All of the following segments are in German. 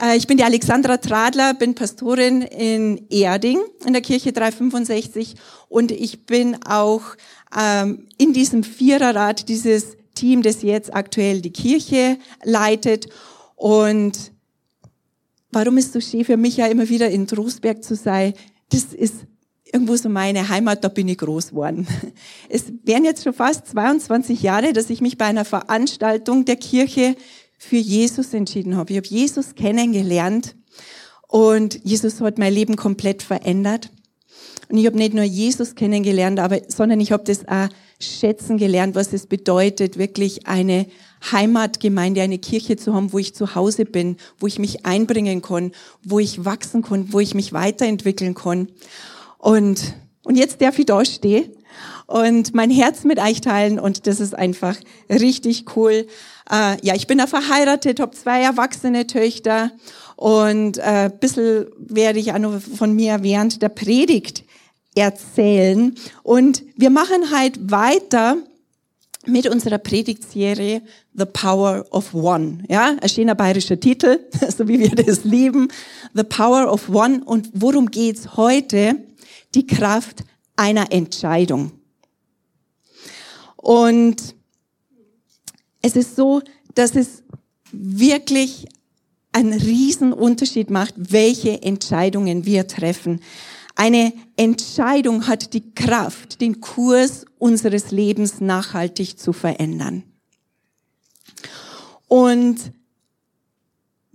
Äh, ich bin die Alexandra Tradler, bin Pastorin in Erding in der Kirche 365 und ich bin auch ähm, in diesem Viererrat dieses Team, das jetzt aktuell die Kirche leitet. Und warum ist so schön für mich ja immer wieder in Trostberg zu sein? Das ist irgendwo so meine Heimat, da bin ich groß geworden. Es wären jetzt schon fast 22 Jahre, dass ich mich bei einer Veranstaltung der Kirche für Jesus entschieden habe. Ich habe Jesus kennengelernt und Jesus hat mein Leben komplett verändert. Und ich habe nicht nur Jesus kennengelernt, aber, sondern ich habe das auch schätzen gelernt, was es bedeutet, wirklich eine Heimatgemeinde, eine Kirche zu haben, wo ich zu Hause bin, wo ich mich einbringen kann, wo ich wachsen kann, wo ich mich weiterentwickeln kann. Und, und jetzt darf ich da stehen und mein Herz mit euch teilen und das ist einfach richtig cool. Äh, ja, ich bin da verheiratet, habe zwei erwachsene Töchter und äh, bisschen werde ich auch noch von mir während der Predigt erzählen. Und wir machen halt weiter mit unserer Predigtserie The Power of One. Ja, ein bayerischer Titel, so wie wir das lieben. The Power of One. Und worum geht's heute? Die Kraft einer Entscheidung. Und es ist so, dass es wirklich einen riesen Unterschied macht, welche Entscheidungen wir treffen. Eine Entscheidung hat die Kraft, den Kurs unseres Lebens nachhaltig zu verändern. Und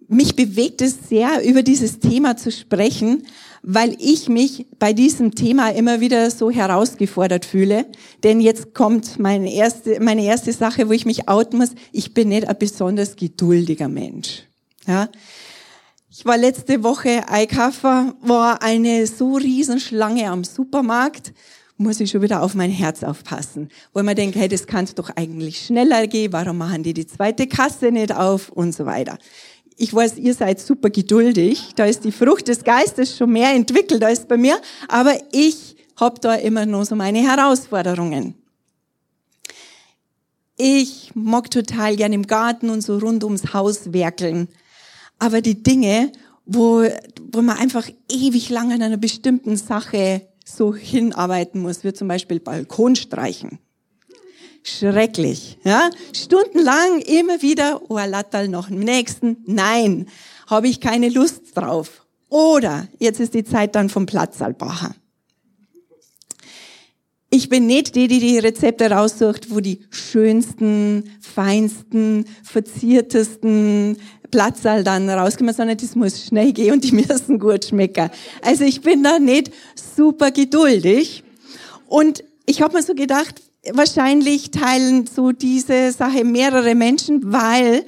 mich bewegt es sehr, über dieses Thema zu sprechen, weil ich mich bei diesem Thema immer wieder so herausgefordert fühle. Denn jetzt kommt meine erste, meine erste Sache, wo ich mich outen muss. Ich bin nicht ein besonders geduldiger Mensch. Ja. Ich war letzte Woche einkaufen, war eine so riesen Schlange am Supermarkt, muss ich schon wieder auf mein Herz aufpassen. Wo man denkt, hey, das kann doch eigentlich schneller gehen, warum machen die die zweite Kasse nicht auf und so weiter ich weiß, ihr seid super geduldig. Da ist die Frucht des Geistes schon mehr entwickelt als bei mir. Aber ich habe da immer noch so meine Herausforderungen. Ich mag total gern im Garten und so rund ums Haus werkeln. Aber die Dinge, wo, wo man einfach ewig lang an einer bestimmten Sache so hinarbeiten muss, wie zum Beispiel Balkon streichen schrecklich. Ja? Stundenlang immer wieder, oh, Lattal noch im nächsten. Nein, habe ich keine Lust drauf. Oder jetzt ist die Zeit dann vom Platzalbacher. Ich bin nicht die, die die Rezepte raussucht, wo die schönsten, feinsten, verziertesten Platzal dann rauskommen, sondern das muss schnell gehen und die müssen gut schmecken. Also ich bin da nicht super geduldig. Und ich habe mir so gedacht, wahrscheinlich teilen so diese Sache mehrere Menschen, weil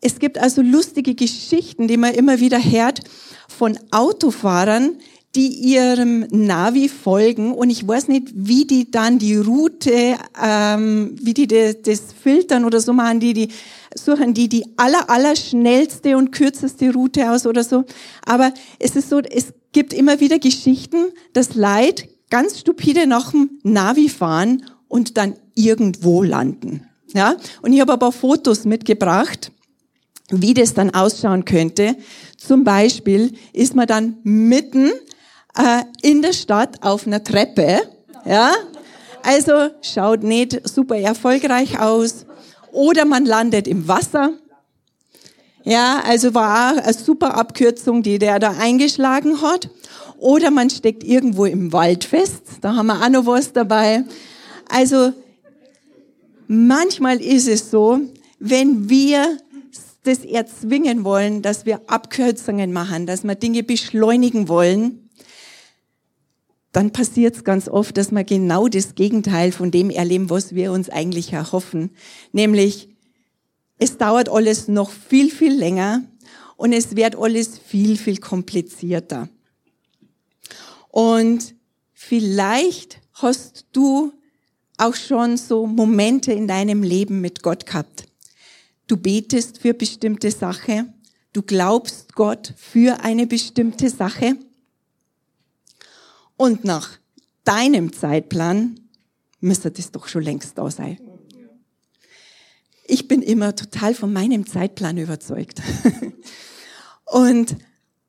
es gibt also lustige Geschichten, die man immer wieder hört von Autofahrern, die ihrem Navi folgen und ich weiß nicht, wie die dann die Route, ähm, wie die das, das filtern oder so machen, die die suchen die die aller aller schnellste und kürzeste Route aus oder so. Aber es ist so, es gibt immer wieder Geschichten, dass Leid ganz stupide nach dem Navi fahren und dann irgendwo landen. Ja? Und ich habe ein paar Fotos mitgebracht, wie das dann ausschauen könnte. Zum Beispiel ist man dann mitten äh, in der Stadt auf einer Treppe. Ja? Also schaut nicht super erfolgreich aus. Oder man landet im Wasser. Ja, also war auch eine super Abkürzung, die der da eingeschlagen hat. Oder man steckt irgendwo im Wald fest. Da haben wir auch noch was dabei. Also manchmal ist es so, wenn wir das erzwingen wollen, dass wir Abkürzungen machen, dass wir Dinge beschleunigen wollen, dann passiert es ganz oft, dass wir genau das Gegenteil von dem erleben, was wir uns eigentlich erhoffen. Nämlich, es dauert alles noch viel, viel länger und es wird alles viel, viel komplizierter. Und vielleicht hast du auch schon so Momente in deinem Leben mit Gott gehabt. Du betest für bestimmte Sache, du glaubst Gott für eine bestimmte Sache und nach deinem Zeitplan müsste das doch schon längst da sein. Ich bin immer total von meinem Zeitplan überzeugt. und,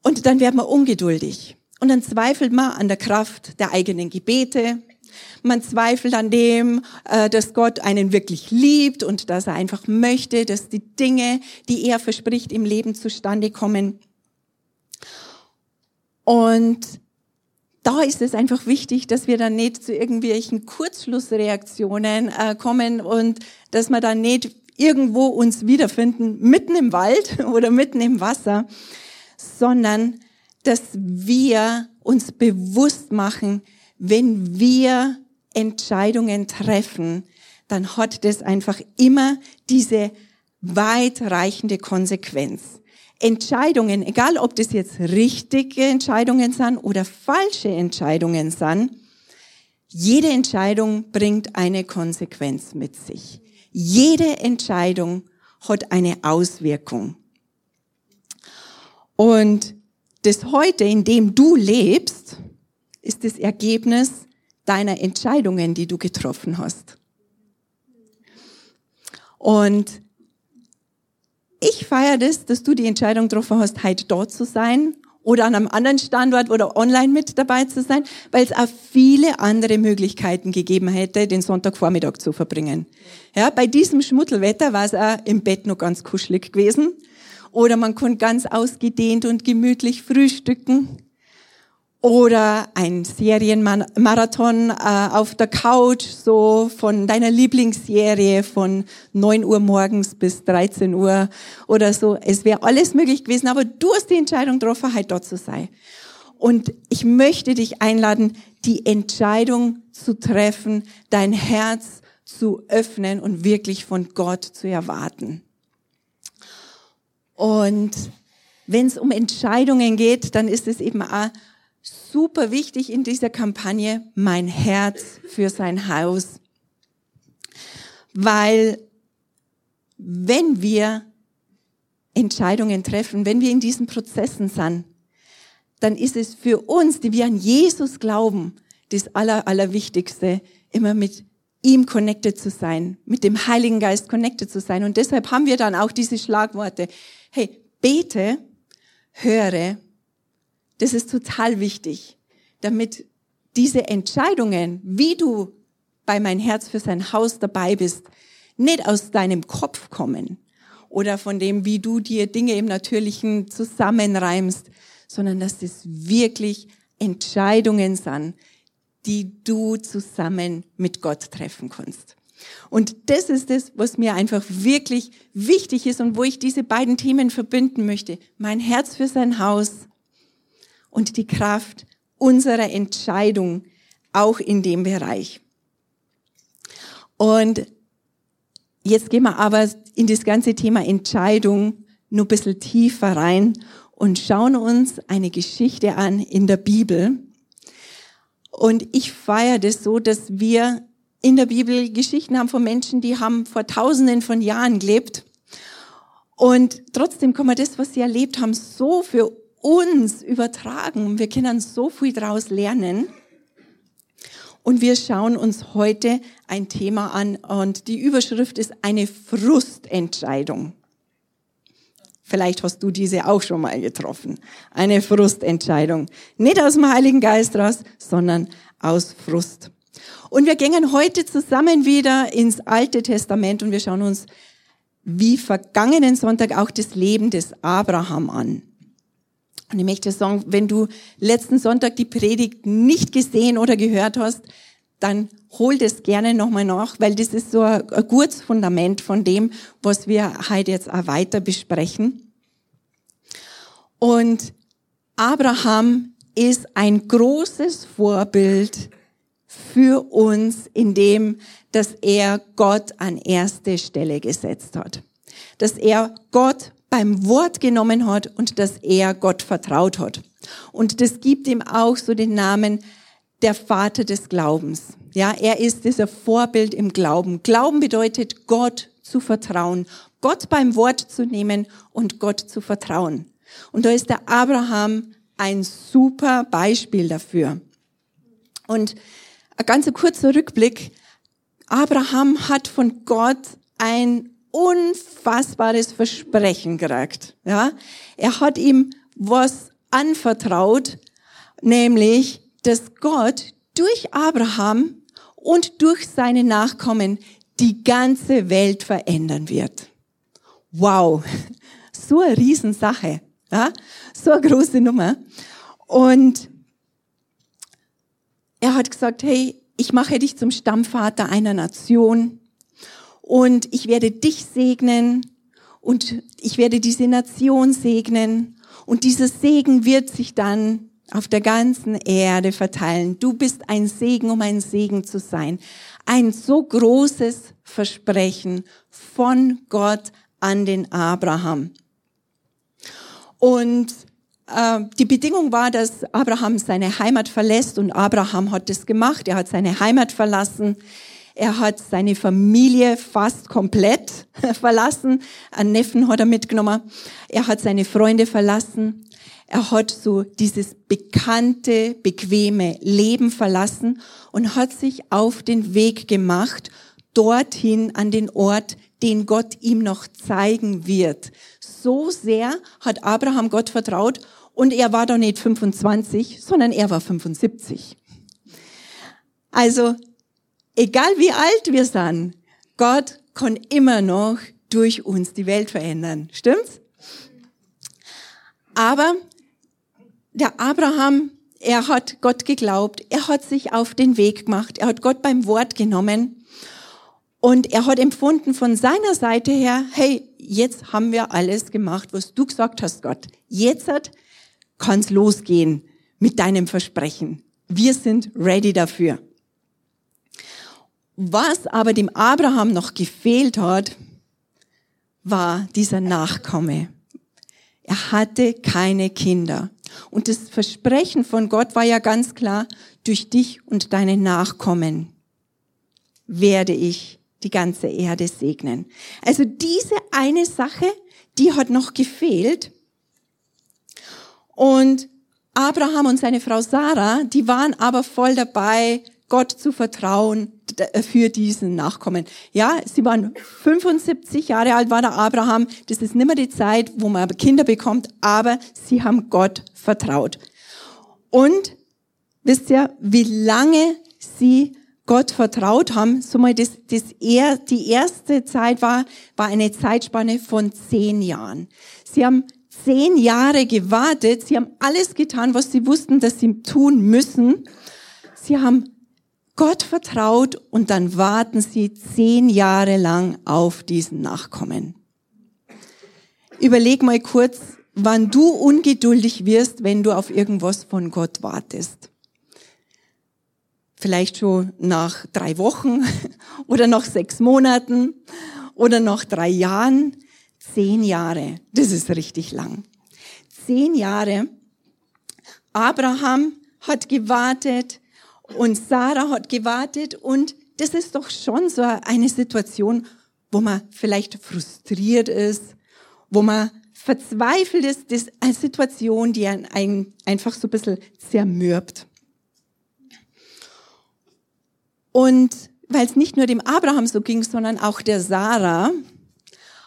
und dann wird man ungeduldig. Und dann zweifelt man an der Kraft der eigenen Gebete. Man zweifelt an dem, äh, dass Gott einen wirklich liebt und dass er einfach möchte, dass die Dinge, die er verspricht, im Leben zustande kommen. Und da ist es einfach wichtig, dass wir dann nicht zu irgendwelchen Kurzschlussreaktionen äh, kommen und dass wir dann nicht irgendwo uns wiederfinden, mitten im Wald oder mitten im Wasser, sondern dass wir uns bewusst machen, wenn wir Entscheidungen treffen, dann hat das einfach immer diese weitreichende Konsequenz. Entscheidungen, egal ob das jetzt richtige Entscheidungen sind oder falsche Entscheidungen sind, jede Entscheidung bringt eine Konsequenz mit sich. Jede Entscheidung hat eine Auswirkung. Und das heute, in dem du lebst, ist das Ergebnis deiner Entscheidungen, die du getroffen hast. Und ich feiere das, dass du die Entscheidung getroffen hast, heute dort zu sein oder an einem anderen Standort oder online mit dabei zu sein, weil es auch viele andere Möglichkeiten gegeben hätte, den Sonntagvormittag zu verbringen. Ja, bei diesem Schmuttelwetter war es auch im Bett noch ganz kuschelig gewesen. Oder man konnte ganz ausgedehnt und gemütlich frühstücken oder ein Serienmarathon äh, auf der Couch, so von deiner Lieblingsserie von 9 Uhr morgens bis 13 Uhr oder so. Es wäre alles möglich gewesen, aber du hast die Entscheidung getroffen, heute dort zu sein. Und ich möchte dich einladen, die Entscheidung zu treffen, dein Herz zu öffnen und wirklich von Gott zu erwarten. Und wenn es um Entscheidungen geht, dann ist es eben auch super wichtig in dieser Kampagne, mein Herz für sein Haus. Weil wenn wir Entscheidungen treffen, wenn wir in diesen Prozessen sind, dann ist es für uns, die wir an Jesus glauben, das Aller, Allerwichtigste, immer mit ihm connected zu sein, mit dem Heiligen Geist connected zu sein. Und deshalb haben wir dann auch diese Schlagworte. Hey, bete, höre das ist total wichtig, damit diese Entscheidungen, wie du bei mein Herz für sein Haus dabei bist, nicht aus deinem Kopf kommen oder von dem, wie du dir Dinge im Natürlichen zusammenreimst, sondern dass das wirklich Entscheidungen sind, die du zusammen mit Gott treffen kannst. Und das ist es, was mir einfach wirklich wichtig ist und wo ich diese beiden Themen verbinden möchte. Mein Herz für sein Haus und die Kraft unserer Entscheidung auch in dem Bereich. Und jetzt gehen wir aber in das ganze Thema Entscheidung nur ein bisschen tiefer rein und schauen uns eine Geschichte an in der Bibel. Und ich feiere das so, dass wir in der Bibel Geschichten haben von Menschen, die haben vor tausenden von Jahren gelebt. Und trotzdem kann man das, was sie erlebt haben, so für uns übertragen. Wir können so viel daraus lernen. Und wir schauen uns heute ein Thema an und die Überschrift ist eine Frustentscheidung. Vielleicht hast du diese auch schon mal getroffen. Eine Frustentscheidung. Nicht aus dem Heiligen Geist raus, sondern aus Frust. Und wir gehen heute zusammen wieder ins Alte Testament und wir schauen uns wie vergangenen Sonntag auch das Leben des Abraham an. Und ich möchte sagen, wenn du letzten Sonntag die Predigt nicht gesehen oder gehört hast, dann hol das gerne nochmal nach, weil das ist so ein, ein gutes Fundament von dem, was wir heute jetzt auch weiter besprechen. Und Abraham ist ein großes Vorbild für uns in dem, dass er Gott an erste Stelle gesetzt hat. Dass er Gott beim Wort genommen hat und dass er Gott vertraut hat. Und das gibt ihm auch so den Namen der Vater des Glaubens. Ja, er ist dieser Vorbild im Glauben. Glauben bedeutet, Gott zu vertrauen, Gott beim Wort zu nehmen und Gott zu vertrauen. Und da ist der Abraham ein super Beispiel dafür. Und ein ganz kurzer Rückblick. Abraham hat von Gott ein unfassbares Versprechen gekriegt. Ja, er hat ihm was anvertraut, nämlich, dass Gott durch Abraham und durch seine Nachkommen die ganze Welt verändern wird. Wow, so eine Riesensache, ja? so eine große Nummer. Und er hat gesagt, hey, ich mache dich zum Stammvater einer Nation und ich werde dich segnen und ich werde diese Nation segnen und dieser Segen wird sich dann auf der ganzen Erde verteilen. Du bist ein Segen, um ein Segen zu sein. Ein so großes Versprechen von Gott an den Abraham. Und äh, die Bedingung war, dass Abraham seine Heimat verlässt und Abraham hat das gemacht. Er hat seine Heimat verlassen. Er hat seine Familie fast komplett verlassen. Einen Neffen hat er mitgenommen. Er hat seine Freunde verlassen. Er hat so dieses bekannte, bequeme Leben verlassen und hat sich auf den Weg gemacht, dorthin an den Ort, den Gott ihm noch zeigen wird. So sehr hat Abraham Gott vertraut und er war doch nicht 25, sondern er war 75. Also, egal wie alt wir sind, Gott kann immer noch durch uns die Welt verändern. Stimmt's? Aber der Abraham, er hat Gott geglaubt, er hat sich auf den Weg gemacht, er hat Gott beim Wort genommen und er hat empfunden von seiner Seite her, hey, jetzt haben wir alles gemacht, was du gesagt hast, Gott. Jetzt kann es losgehen mit deinem Versprechen. Wir sind ready dafür. Was aber dem Abraham noch gefehlt hat, war dieser Nachkomme. Er hatte keine Kinder. Und das Versprechen von Gott war ja ganz klar, durch dich und deine Nachkommen werde ich die ganze Erde segnen. Also diese eine Sache, die hat noch gefehlt. Und Abraham und seine Frau Sarah, die waren aber voll dabei, Gott zu vertrauen für diesen Nachkommen. Ja, sie waren 75 Jahre alt, war der Abraham. Das ist nicht mehr die Zeit, wo man Kinder bekommt, aber sie haben Gott vertraut. Und wisst ihr, wie lange sie Gott vertraut haben? So mal das, das er, die erste Zeit war, war eine Zeitspanne von zehn Jahren. Sie haben zehn Jahre gewartet. Sie haben alles getan, was sie wussten, dass sie tun müssen. Sie haben Gott vertraut und dann warten sie zehn Jahre lang auf diesen Nachkommen. Überleg mal kurz, wann du ungeduldig wirst, wenn du auf irgendwas von Gott wartest. Vielleicht schon nach drei Wochen oder nach sechs Monaten oder nach drei Jahren. Zehn Jahre, das ist richtig lang. Zehn Jahre. Abraham hat gewartet und Sarah hat gewartet und das ist doch schon so eine Situation, wo man vielleicht frustriert ist, wo man verzweifelt ist. Das ist eine Situation, die einen einfach so ein bisschen zermürbt. Und weil es nicht nur dem Abraham so ging, sondern auch der Sarah,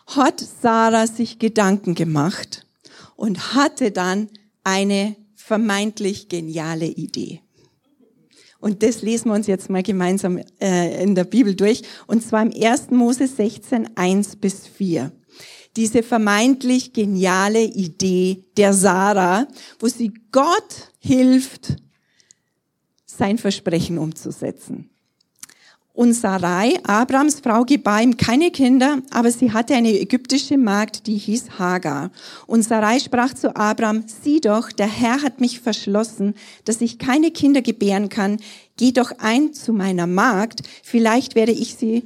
hat Sarah sich Gedanken gemacht und hatte dann eine vermeintlich geniale Idee. Und das lesen wir uns jetzt mal gemeinsam äh, in der Bibel durch. Und zwar im 1. Mose 16, 1 bis 4. Diese vermeintlich geniale Idee der Sarah, wo sie Gott hilft, sein Versprechen umzusetzen. Und Sarai, Abrams Frau, gebar ihm keine Kinder, aber sie hatte eine ägyptische Magd, die hieß Hagar. Und Sarai sprach zu Abram, sieh doch, der Herr hat mich verschlossen, dass ich keine Kinder gebären kann. Geh doch ein zu meiner Magd, vielleicht werde ich sie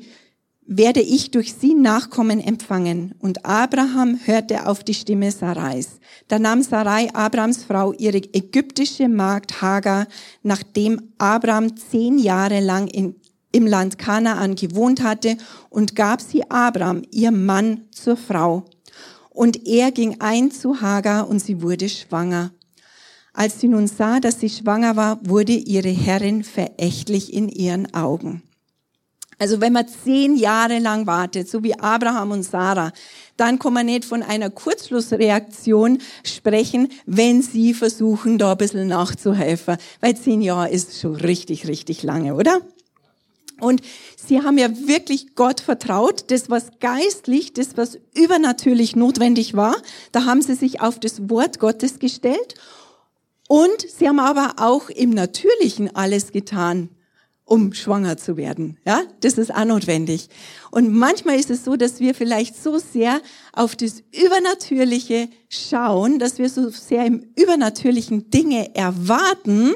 werde ich durch sie Nachkommen empfangen. Und Abraham hörte auf die Stimme Sarais. Da nahm Sarai, Abrahams Frau, ihre ägyptische Magd Hagar, nachdem Abraham zehn Jahre lang in, im Land Kanaan gewohnt hatte, und gab sie Abraham, ihr Mann, zur Frau. Und er ging ein zu Hagar und sie wurde schwanger. Als sie nun sah, dass sie schwanger war, wurde ihre Herrin verächtlich in ihren Augen. Also wenn man zehn Jahre lang wartet, so wie Abraham und Sarah, dann kann man nicht von einer Kurzschlussreaktion sprechen, wenn sie versuchen, da ein bisschen nachzuhelfen. Weil zehn Jahre ist schon richtig, richtig lange, oder? Und sie haben ja wirklich Gott vertraut, das was geistlich, das was übernatürlich notwendig war. Da haben sie sich auf das Wort Gottes gestellt. Und sie haben aber auch im Natürlichen alles getan, um schwanger zu werden. Ja, das ist auch notwendig. Und manchmal ist es so, dass wir vielleicht so sehr auf das Übernatürliche schauen, dass wir so sehr im Übernatürlichen Dinge erwarten,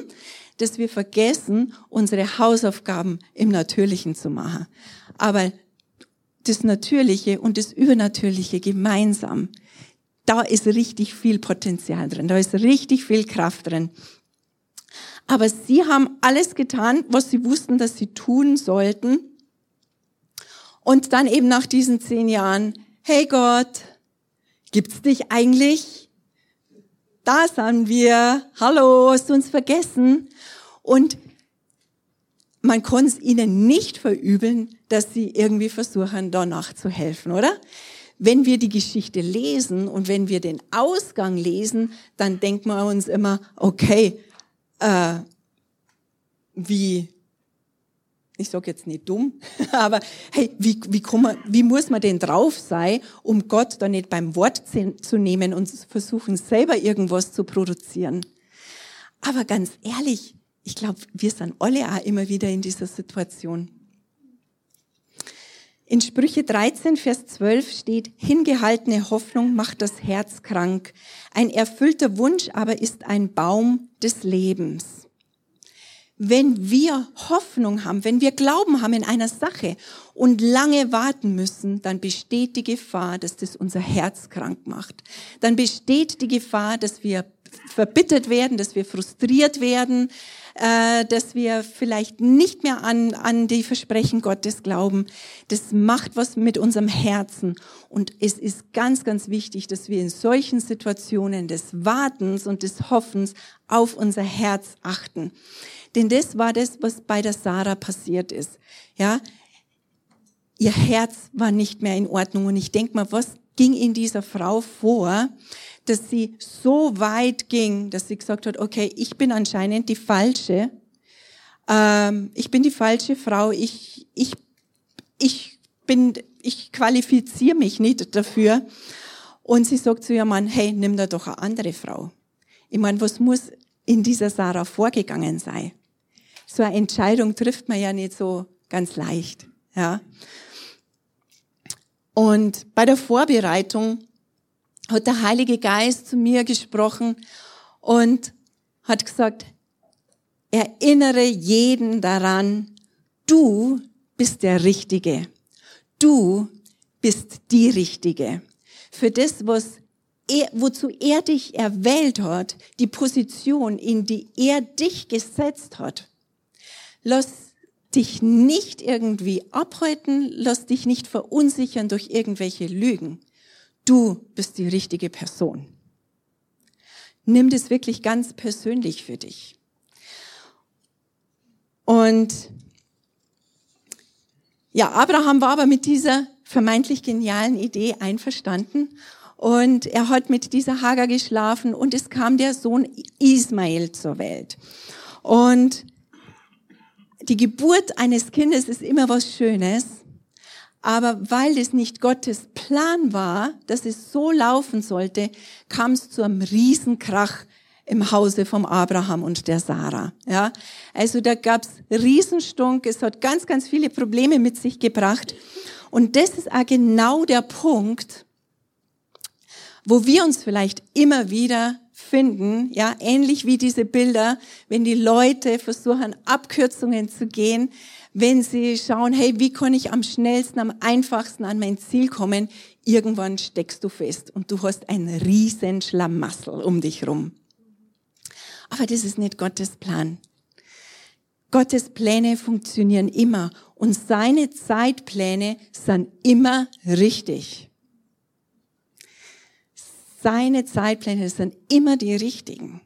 dass wir vergessen, unsere Hausaufgaben im Natürlichen zu machen. Aber das Natürliche und das Übernatürliche gemeinsam, da ist richtig viel Potenzial drin, da ist richtig viel Kraft drin. Aber sie haben alles getan, was sie wussten, dass sie tun sollten. Und dann eben nach diesen zehn Jahren, hey Gott, gibt's dich eigentlich? Da sind wir. Hallo, hast du uns vergessen? Und man kann es ihnen nicht verübeln, dass sie irgendwie versuchen, danach zu helfen, oder? Wenn wir die Geschichte lesen und wenn wir den Ausgang lesen, dann denkt man uns immer, okay, äh, wie, ich sage jetzt nicht dumm, aber hey, wie, wie, man, wie muss man denn drauf sein, um Gott da nicht beim Wort zu nehmen und versuchen, selber irgendwas zu produzieren? Aber ganz ehrlich, ich glaube, wir sind alle auch immer wieder in dieser Situation. In Sprüche 13, Vers 12 steht, hingehaltene Hoffnung macht das Herz krank. Ein erfüllter Wunsch aber ist ein Baum des Lebens. Wenn wir Hoffnung haben, wenn wir Glauben haben in einer Sache und lange warten müssen, dann besteht die Gefahr, dass das unser Herz krank macht. Dann besteht die Gefahr, dass wir verbittert werden, dass wir frustriert werden, äh, dass wir vielleicht nicht mehr an, an die Versprechen Gottes glauben. Das macht was mit unserem Herzen. Und es ist ganz, ganz wichtig, dass wir in solchen Situationen des Wartens und des Hoffens auf unser Herz achten. Denn das war das, was bei der Sarah passiert ist. Ja, ihr Herz war nicht mehr in Ordnung. Und ich denke mal, was ging in dieser Frau vor, dass sie so weit ging, dass sie gesagt hat, okay, ich bin anscheinend die falsche, ähm, ich bin die falsche Frau, ich, ich, ich bin, ich qualifiziere mich nicht dafür. Und sie sagt zu ihrem Mann, hey, nimm da doch eine andere Frau. Ich meine, was muss in dieser Sarah vorgegangen sein? So eine Entscheidung trifft man ja nicht so ganz leicht, ja. Und bei der Vorbereitung hat der Heilige Geist zu mir gesprochen und hat gesagt, erinnere jeden daran, du bist der Richtige. Du bist die Richtige. Für das, was er, wozu er dich erwählt hat, die Position, in die er dich gesetzt hat. Lass dich nicht irgendwie abhalten, lass dich nicht verunsichern durch irgendwelche Lügen. Du bist die richtige Person. Nimm das wirklich ganz persönlich für dich. Und ja, Abraham war aber mit dieser vermeintlich genialen Idee einverstanden und er hat mit dieser Hagar geschlafen und es kam der Sohn Ismael zur Welt. Und die Geburt eines Kindes ist immer was Schönes. Aber weil es nicht Gottes Plan war, dass es so laufen sollte, kam es zu einem Riesenkrach im Hause vom Abraham und der Sarah. Ja, also da gab's Riesenstunk. Es hat ganz, ganz viele Probleme mit sich gebracht. Und das ist auch genau der Punkt, wo wir uns vielleicht immer wieder finden, ja, ähnlich wie diese Bilder, wenn die Leute versuchen, Abkürzungen zu gehen, wenn sie schauen, hey, wie kann ich am schnellsten, am einfachsten an mein Ziel kommen, irgendwann steckst du fest und du hast ein riesen Schlamassel um dich rum. Aber das ist nicht Gottes Plan. Gottes Pläne funktionieren immer und seine Zeitpläne sind immer richtig. Seine Zeitpläne sind immer die richtigen.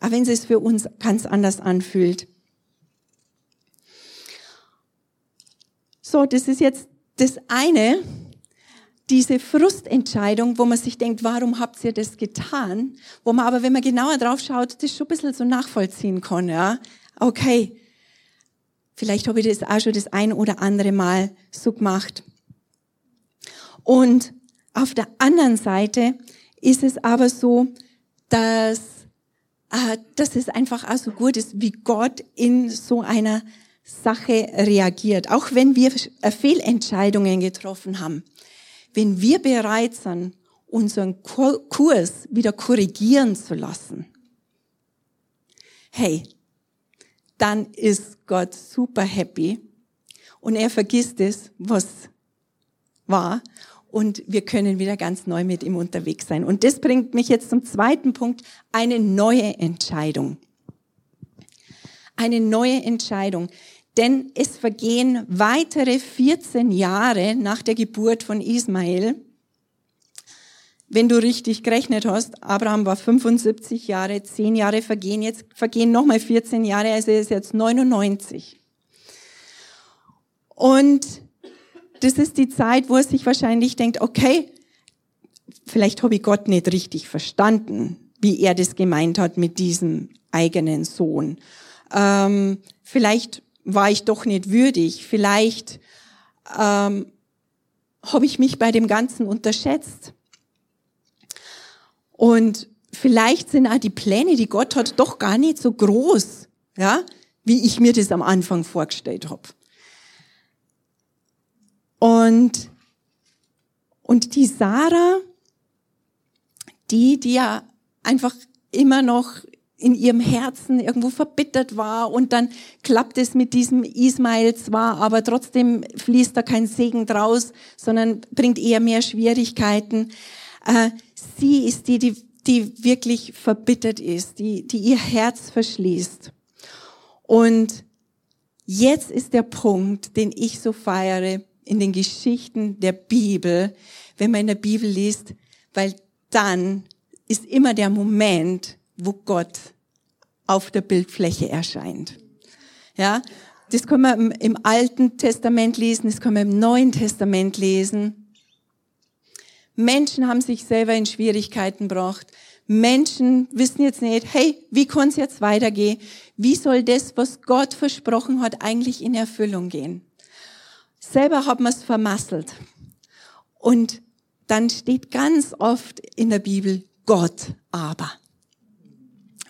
Auch wenn es sich für uns ganz anders anfühlt. So, das ist jetzt das eine, diese Frustentscheidung, wo man sich denkt, warum habt ihr das getan? Wo man aber, wenn man genauer drauf schaut, das schon ein bisschen so nachvollziehen kann, ja. Okay. Vielleicht habe ich das auch schon das ein oder andere Mal so gemacht. Und auf der anderen Seite ist es aber so, dass, äh, dass es einfach auch so gut ist, wie Gott in so einer Sache reagiert, auch wenn wir äh, Fehlentscheidungen getroffen haben. Wenn wir bereit sind, unseren Kurs wieder korrigieren zu lassen, hey, dann ist Gott super happy und er vergisst es, was war und wir können wieder ganz neu mit ihm unterwegs sein. Und das bringt mich jetzt zum zweiten Punkt, eine neue Entscheidung. Eine neue Entscheidung denn es vergehen weitere 14 Jahre nach der Geburt von Ismael. Wenn du richtig gerechnet hast, Abraham war 75 Jahre, 10 Jahre vergehen, jetzt vergehen nochmal 14 Jahre, also er ist jetzt 99. Und das ist die Zeit, wo er sich wahrscheinlich denkt, okay, vielleicht habe ich Gott nicht richtig verstanden, wie er das gemeint hat mit diesem eigenen Sohn. Ähm, vielleicht war ich doch nicht würdig. Vielleicht ähm, habe ich mich bei dem Ganzen unterschätzt. Und vielleicht sind auch die Pläne, die Gott hat, doch gar nicht so groß, ja, wie ich mir das am Anfang vorgestellt habe. Und, und die Sarah, die, die ja einfach immer noch in ihrem Herzen irgendwo verbittert war und dann klappt es mit diesem Ismail zwar, aber trotzdem fließt da kein Segen draus, sondern bringt eher mehr Schwierigkeiten. Äh, sie ist die, die, die wirklich verbittert ist, die, die ihr Herz verschließt. Und jetzt ist der Punkt, den ich so feiere in den Geschichten der Bibel, wenn man in der Bibel liest, weil dann ist immer der Moment, Gott auf der Bildfläche erscheint. Ja, das können wir im, Alten Testament lesen, das können wir im Neuen Testament lesen. Menschen haben sich selber in Schwierigkeiten gebracht. Menschen wissen jetzt nicht, hey, wie kann es jetzt weitergehen? Wie soll das, was Gott versprochen hat, eigentlich in Erfüllung gehen? Selber hat man es vermasselt. Und dann steht ganz oft in der Bibel Gott aber.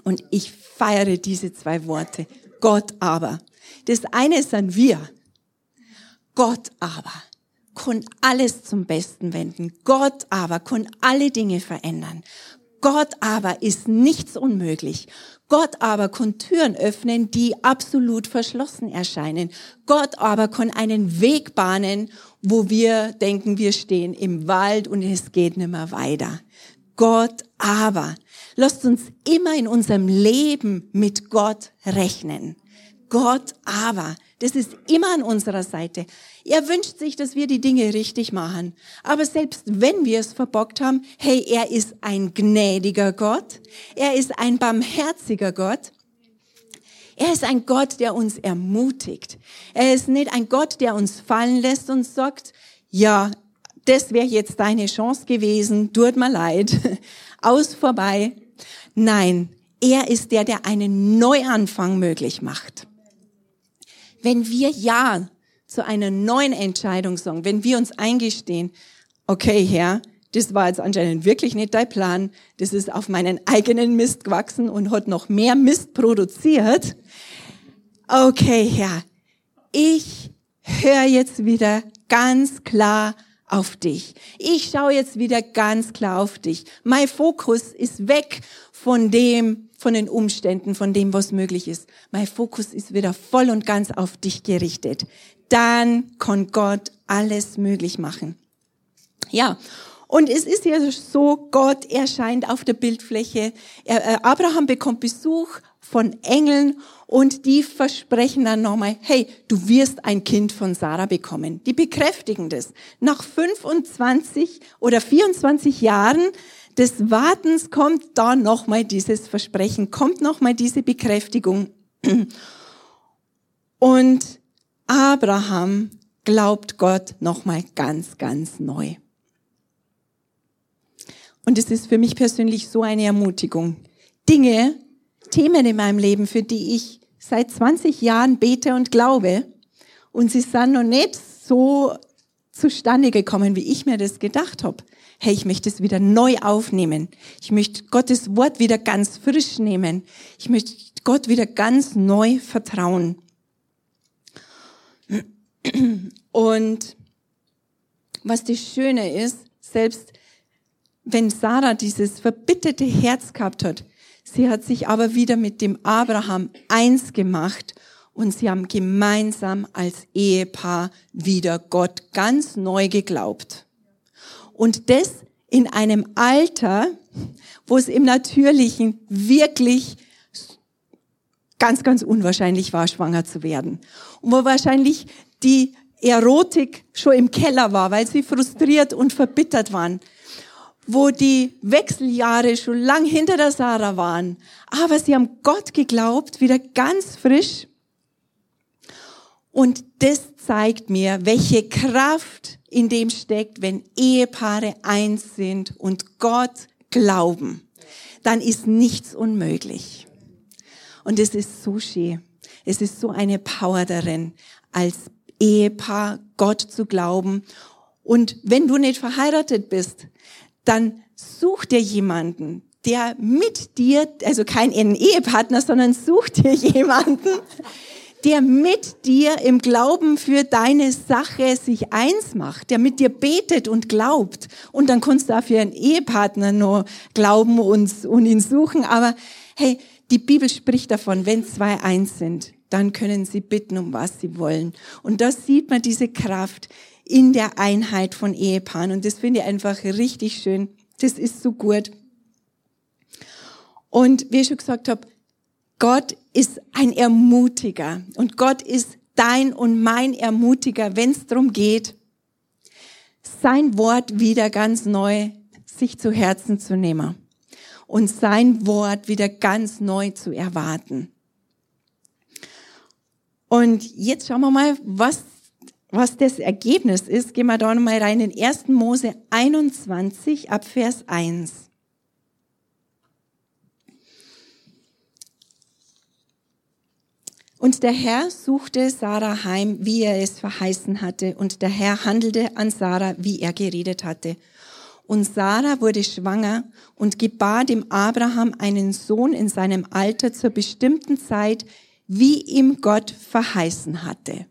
Und ich feiere diese zwei Worte. Gott aber. Das eine sind wir. Gott aber kann alles zum Besten wenden. Gott aber kann alle Dinge verändern. Gott aber ist nichts unmöglich. Gott aber kann Türen öffnen, die absolut verschlossen erscheinen. Gott aber kann einen Weg bahnen, wo wir denken, wir stehen im Wald und es geht nicht mehr weiter. Gott aber. Lasst uns immer in unserem Leben mit Gott rechnen. Gott aber. Das ist immer an unserer Seite. Er wünscht sich, dass wir die Dinge richtig machen. Aber selbst wenn wir es verbockt haben, hey, er ist ein gnädiger Gott. Er ist ein barmherziger Gott. Er ist ein Gott, der uns ermutigt. Er ist nicht ein Gott, der uns fallen lässt und sagt, ja, das wäre jetzt deine Chance gewesen, tut mir leid, aus vorbei. Nein, er ist der, der einen Neuanfang möglich macht. Wenn wir Ja zu einer neuen Entscheidung sagen, wenn wir uns eingestehen, okay, Herr, das war jetzt anscheinend wirklich nicht dein Plan, das ist auf meinen eigenen Mist gewachsen und hat noch mehr Mist produziert. Okay, Herr, ich höre jetzt wieder ganz klar auf dich. Ich schaue jetzt wieder ganz klar auf dich. Mein Fokus ist weg von dem, von den Umständen, von dem, was möglich ist. Mein Fokus ist wieder voll und ganz auf dich gerichtet. Dann kann Gott alles möglich machen. Ja. Und es ist ja so, Gott erscheint auf der Bildfläche. Äh, Abraham bekommt Besuch von Engeln und die versprechen dann nochmal, hey, du wirst ein Kind von Sarah bekommen. Die bekräftigen das. Nach 25 oder 24 Jahren des Wartens kommt da nochmal dieses Versprechen, kommt nochmal diese Bekräftigung. Und Abraham glaubt Gott nochmal ganz, ganz neu. Und es ist für mich persönlich so eine Ermutigung. Dinge, Themen in meinem Leben, für die ich seit 20 Jahren bete und glaube. Und sie sind noch nicht so zustande gekommen, wie ich mir das gedacht habe. Hey, ich möchte es wieder neu aufnehmen. Ich möchte Gottes Wort wieder ganz frisch nehmen. Ich möchte Gott wieder ganz neu vertrauen. Und was das Schöne ist, selbst wenn Sarah dieses verbitterte Herz gehabt hat, Sie hat sich aber wieder mit dem Abraham eins gemacht und sie haben gemeinsam als Ehepaar wieder Gott ganz neu geglaubt. Und das in einem Alter, wo es im Natürlichen wirklich ganz, ganz unwahrscheinlich war, schwanger zu werden. Und wo wahrscheinlich die Erotik schon im Keller war, weil sie frustriert und verbittert waren wo die Wechseljahre schon lang hinter der Sarah waren. Aber sie haben Gott geglaubt, wieder ganz frisch. Und das zeigt mir, welche Kraft in dem steckt, wenn Ehepaare eins sind und Gott glauben. Dann ist nichts unmöglich. Und es ist so schön. Es ist so eine Power darin, als Ehepaar Gott zu glauben. Und wenn du nicht verheiratet bist, dann such dir jemanden, der mit dir, also kein Ehepartner, sondern such dir jemanden, der mit dir im Glauben für deine Sache sich eins macht, der mit dir betet und glaubt. Und dann kannst du auch für einen Ehepartner nur glauben und, und ihn suchen. Aber hey, die Bibel spricht davon, wenn zwei eins sind, dann können sie bitten, um was sie wollen. Und da sieht man diese Kraft, in der Einheit von Ehepaaren. Und das finde ich einfach richtig schön. Das ist so gut. Und wie ich schon gesagt habe, Gott ist ein Ermutiger. Und Gott ist dein und mein Ermutiger, wenn es darum geht, sein Wort wieder ganz neu sich zu Herzen zu nehmen und sein Wort wieder ganz neu zu erwarten. Und jetzt schauen wir mal, was was das Ergebnis ist, gehen wir da nochmal rein in 1. Mose 21 ab Vers 1. Und der Herr suchte Sarah heim, wie er es verheißen hatte, und der Herr handelte an Sarah, wie er geredet hatte. Und Sarah wurde schwanger und gebar dem Abraham einen Sohn in seinem Alter zur bestimmten Zeit, wie ihm Gott verheißen hatte.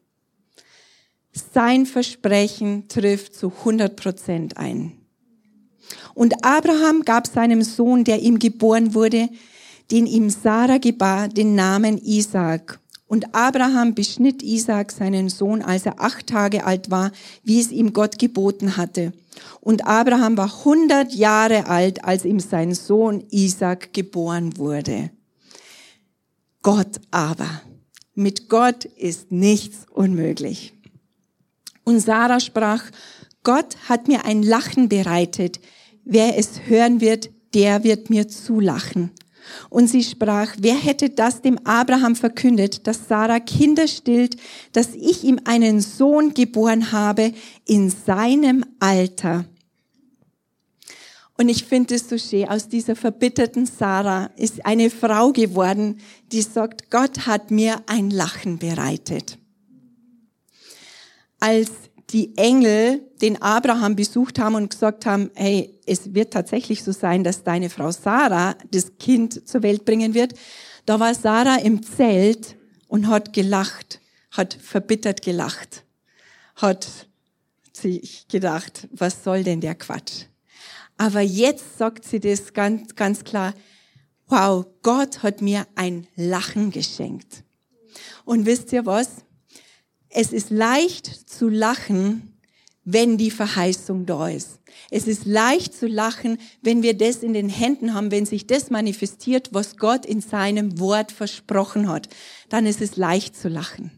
Sein Versprechen trifft zu 100 Prozent ein. Und Abraham gab seinem Sohn, der ihm geboren wurde, den ihm Sarah gebar, den Namen Isaac. Und Abraham beschnitt Isaac seinen Sohn, als er acht Tage alt war, wie es ihm Gott geboten hatte. Und Abraham war 100 Jahre alt, als ihm sein Sohn Isaac geboren wurde. Gott aber. Mit Gott ist nichts unmöglich. Und Sarah sprach, Gott hat mir ein Lachen bereitet. Wer es hören wird, der wird mir zulachen. Und sie sprach, wer hätte das dem Abraham verkündet, dass Sarah Kinder stillt, dass ich ihm einen Sohn geboren habe in seinem Alter. Und ich finde es so schön, aus dieser verbitterten Sarah ist eine Frau geworden, die sagt, Gott hat mir ein Lachen bereitet als die Engel den Abraham besucht haben und gesagt haben, hey, es wird tatsächlich so sein, dass deine Frau Sarah das Kind zur Welt bringen wird, da war Sarah im Zelt und hat gelacht, hat verbittert gelacht, hat sich gedacht, was soll denn der Quatsch? Aber jetzt sagt sie das ganz, ganz klar, wow, Gott hat mir ein Lachen geschenkt. Und wisst ihr was? Es ist leicht zu lachen, wenn die Verheißung da ist. Es ist leicht zu lachen, wenn wir das in den Händen haben, wenn sich das manifestiert, was Gott in seinem Wort versprochen hat. Dann ist es leicht zu lachen.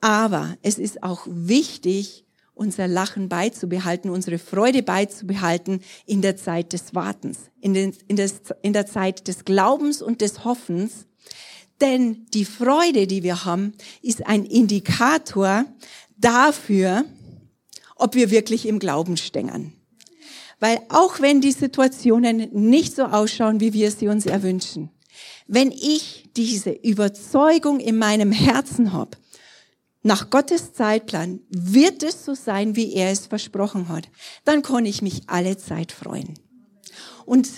Aber es ist auch wichtig, unser Lachen beizubehalten, unsere Freude beizubehalten in der Zeit des Wartens, in, den, in, des, in der Zeit des Glaubens und des Hoffens. Denn die Freude, die wir haben, ist ein Indikator dafür, ob wir wirklich im Glauben stängern. Weil auch wenn die Situationen nicht so ausschauen, wie wir sie uns erwünschen, wenn ich diese Überzeugung in meinem Herzen habe, nach Gottes Zeitplan wird es so sein, wie er es versprochen hat. Dann kann ich mich alle Zeit freuen. Und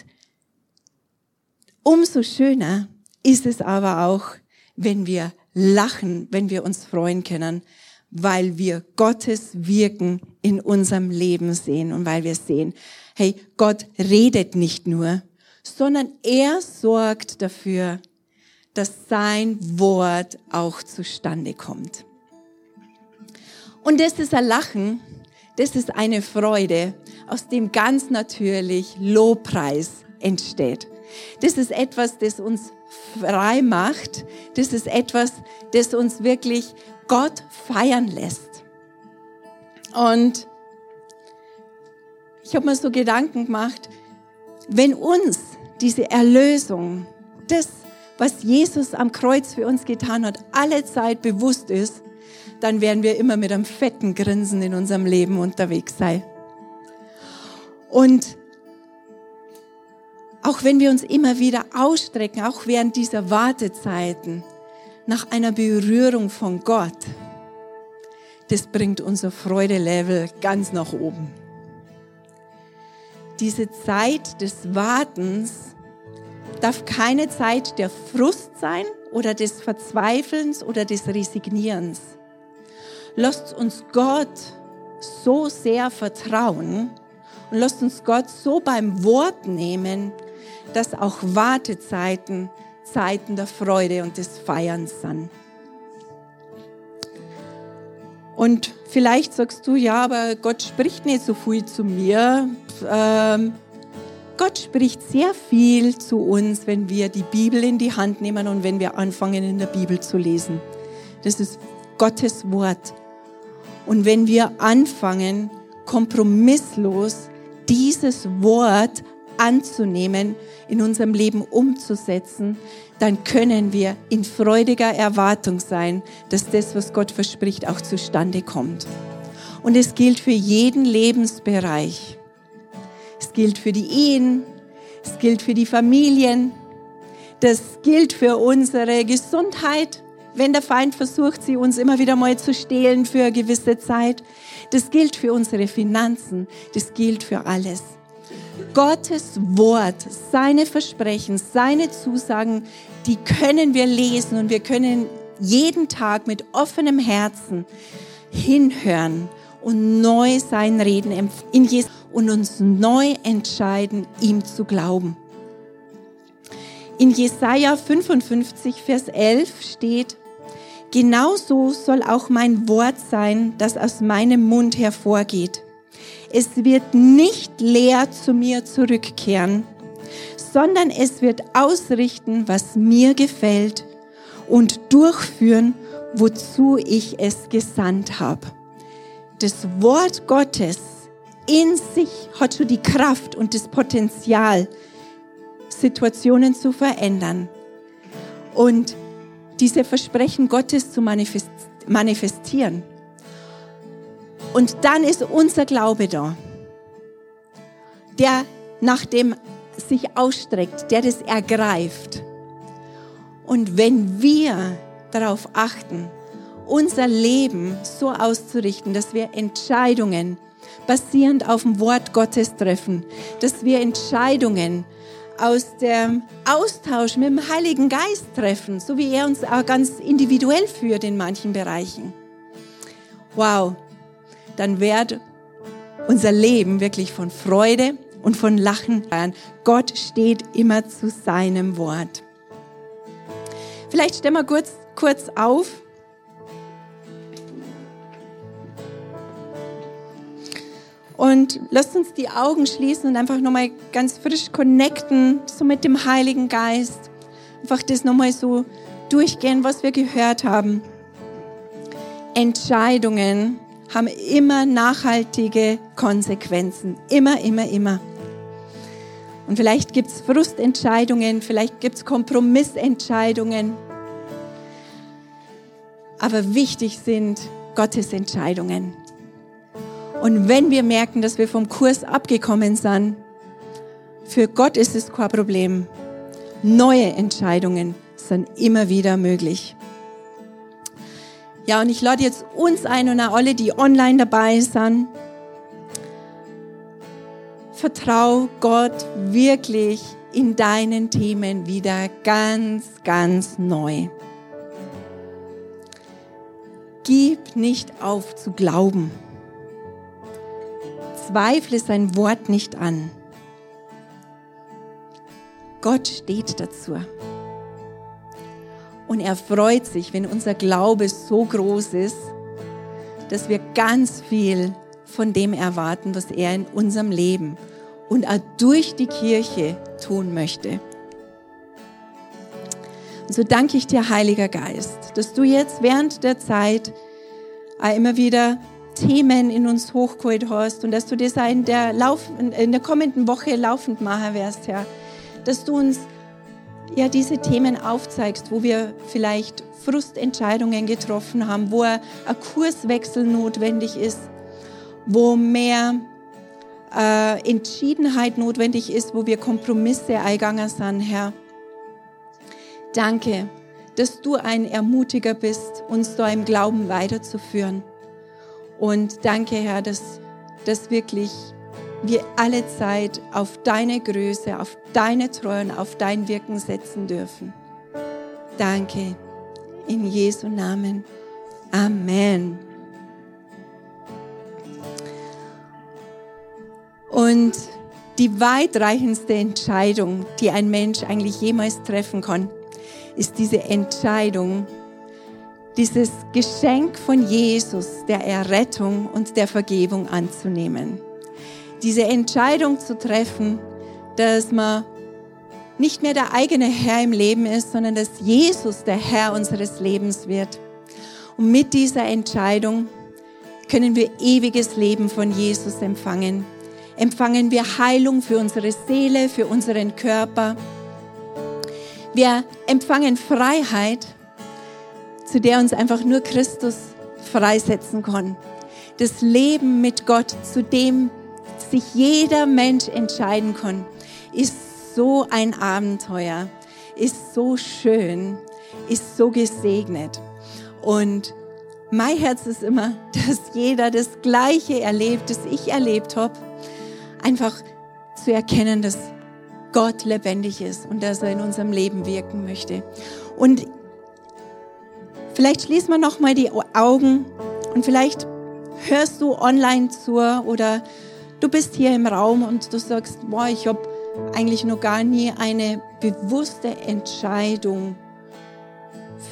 umso schöner ist es aber auch, wenn wir lachen, wenn wir uns freuen können, weil wir Gottes Wirken in unserem Leben sehen und weil wir sehen, hey, Gott redet nicht nur, sondern er sorgt dafür, dass sein Wort auch zustande kommt. Und das ist ein Lachen, das ist eine Freude, aus dem ganz natürlich Lobpreis entsteht. Das ist etwas, das uns frei macht. Das ist etwas, das uns wirklich Gott feiern lässt. Und ich habe mir so Gedanken gemacht, wenn uns diese Erlösung, das, was Jesus am Kreuz für uns getan hat, alle Zeit bewusst ist, dann werden wir immer mit einem fetten Grinsen in unserem Leben unterwegs sein. Und auch wenn wir uns immer wieder ausstrecken, auch während dieser Wartezeiten, nach einer Berührung von Gott, das bringt unser Freudelevel ganz nach oben. Diese Zeit des Wartens darf keine Zeit der Frust sein oder des Verzweifelns oder des Resignierens. Lasst uns Gott so sehr vertrauen und lasst uns Gott so beim Wort nehmen, dass auch Wartezeiten Zeiten der Freude und des Feierns sind. Und vielleicht sagst du, ja, aber Gott spricht nicht so viel zu mir. Ähm, Gott spricht sehr viel zu uns, wenn wir die Bibel in die Hand nehmen und wenn wir anfangen, in der Bibel zu lesen. Das ist Gottes Wort. Und wenn wir anfangen, kompromisslos dieses Wort anzunehmen, in unserem Leben umzusetzen, dann können wir in freudiger Erwartung sein, dass das, was Gott verspricht, auch zustande kommt. Und es gilt für jeden Lebensbereich. Es gilt für die Ehen, es gilt für die Familien, das gilt für unsere Gesundheit, wenn der Feind versucht, sie uns immer wieder mal zu stehlen für eine gewisse Zeit. Das gilt für unsere Finanzen, das gilt für alles. Gottes Wort, seine Versprechen, seine Zusagen, die können wir lesen und wir können jeden Tag mit offenem Herzen hinhören und neu sein Reden in Jesus und uns neu entscheiden, ihm zu glauben. In Jesaja 55, Vers 11 steht, Genauso soll auch mein Wort sein, das aus meinem Mund hervorgeht. Es wird nicht leer zu mir zurückkehren, sondern es wird ausrichten, was mir gefällt und durchführen, wozu ich es gesandt habe. Das Wort Gottes in sich hat schon die Kraft und das Potenzial, Situationen zu verändern und diese Versprechen Gottes zu manifestieren. Und dann ist unser Glaube da, der nach dem sich ausstreckt, der das ergreift. Und wenn wir darauf achten, unser Leben so auszurichten, dass wir Entscheidungen basierend auf dem Wort Gottes treffen, dass wir Entscheidungen aus dem Austausch mit dem Heiligen Geist treffen, so wie er uns auch ganz individuell führt in manchen Bereichen. Wow, dann wird unser Leben wirklich von Freude und von Lachen. Gott steht immer zu seinem Wort. Vielleicht stellen wir kurz, kurz auf. Und lasst uns die Augen schließen und einfach nochmal ganz frisch connecten, so mit dem Heiligen Geist. Einfach das nochmal so durchgehen, was wir gehört haben. Entscheidungen haben immer nachhaltige Konsequenzen. Immer, immer, immer. Und vielleicht gibt es Frustentscheidungen, vielleicht gibt es Kompromissentscheidungen. Aber wichtig sind Gottes Entscheidungen. Und wenn wir merken, dass wir vom Kurs abgekommen sind, für Gott ist es kein Problem. Neue Entscheidungen sind immer wieder möglich. Ja, und ich lade jetzt uns ein und auch alle, die online dabei sind. Vertrau Gott wirklich in deinen Themen wieder ganz, ganz neu. Gib nicht auf zu glauben. Zweifle sein Wort nicht an. Gott steht dazu. Und er freut sich, wenn unser Glaube so groß ist, dass wir ganz viel von dem erwarten, was er in unserem Leben und auch durch die Kirche tun möchte. Und so danke ich dir, Heiliger Geist, dass du jetzt während der Zeit immer wieder Themen in uns hochgeholt hast und dass du das in der, Lauf in der kommenden Woche laufend machen wirst, Herr. Dass du uns ja diese Themen aufzeigst, wo wir vielleicht Frustentscheidungen getroffen haben, wo ein Kurswechsel notwendig ist, wo mehr äh, Entschiedenheit notwendig ist, wo wir Kompromisse eingegangen sind, Herr. Danke, dass du ein Ermutiger bist, uns da im Glauben weiterzuführen. Und danke, Herr, dass, dass wirklich wir alle Zeit auf deine Größe, auf deine Treue und auf dein Wirken setzen dürfen. Danke. In Jesu Namen. Amen. Und die weitreichendste Entscheidung, die ein Mensch eigentlich jemals treffen kann, ist diese Entscheidung, dieses Geschenk von Jesus, der Errettung und der Vergebung anzunehmen diese Entscheidung zu treffen, dass man nicht mehr der eigene Herr im Leben ist, sondern dass Jesus der Herr unseres Lebens wird. Und mit dieser Entscheidung können wir ewiges Leben von Jesus empfangen. Empfangen wir Heilung für unsere Seele, für unseren Körper. Wir empfangen Freiheit, zu der uns einfach nur Christus freisetzen kann. Das Leben mit Gott, zu dem sich jeder Mensch entscheiden kann, ist so ein Abenteuer, ist so schön, ist so gesegnet. Und mein Herz ist immer, dass jeder das Gleiche erlebt, das ich erlebt habe. Einfach zu erkennen, dass Gott lebendig ist und dass er in unserem Leben wirken möchte. Und vielleicht schließen wir noch mal die Augen und vielleicht hörst du online zu oder Du bist hier im Raum und du sagst, boah, ich habe eigentlich noch gar nie eine bewusste Entscheidung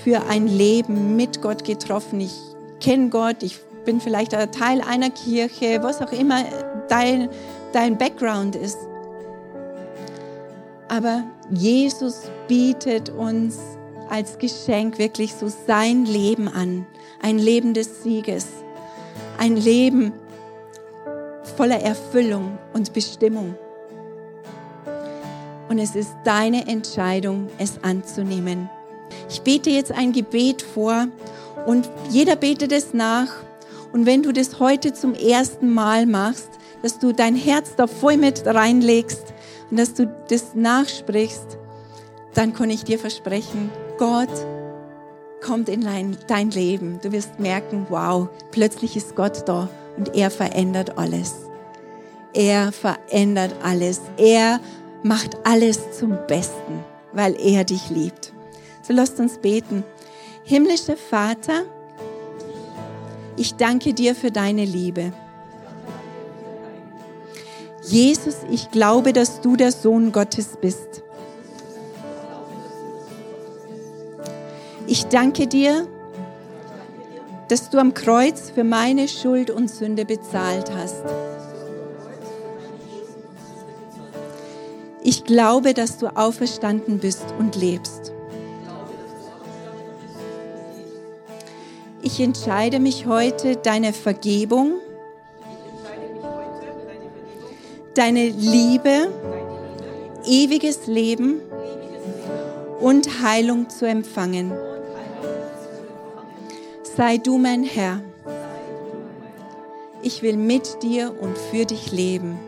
für ein Leben mit Gott getroffen. Ich kenne Gott, ich bin vielleicht ein Teil einer Kirche, was auch immer dein, dein Background ist. Aber Jesus bietet uns als Geschenk wirklich so sein Leben an. Ein Leben des Sieges. Ein Leben, voller Erfüllung und Bestimmung. Und es ist deine Entscheidung, es anzunehmen. Ich bete jetzt ein Gebet vor und jeder betet es nach. Und wenn du das heute zum ersten Mal machst, dass du dein Herz da voll mit reinlegst und dass du das nachsprichst, dann kann ich dir versprechen, Gott kommt in dein, Leben. Du wirst merken, wow, plötzlich ist Gott da und er verändert alles. Er verändert alles. Er macht alles zum Besten, weil er dich liebt. So lasst uns beten. Himmlischer Vater, Ich danke dir für deine Liebe. Jesus, ich glaube, dass du der Sohn Gottes bist. Ich danke dir, dass du am Kreuz für meine Schuld und Sünde bezahlt hast. Ich glaube, dass du auferstanden bist und lebst. Ich entscheide mich heute, deine Vergebung, deine Liebe, ewiges Leben und Heilung zu empfangen. Sei du mein Herr. Ich will mit dir und für dich leben.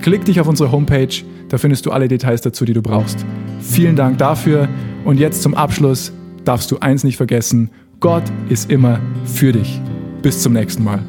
klick dich auf unsere Homepage, da findest du alle Details dazu, die du brauchst. Vielen Dank dafür und jetzt zum Abschluss darfst du eins nicht vergessen, Gott ist immer für dich. Bis zum nächsten Mal.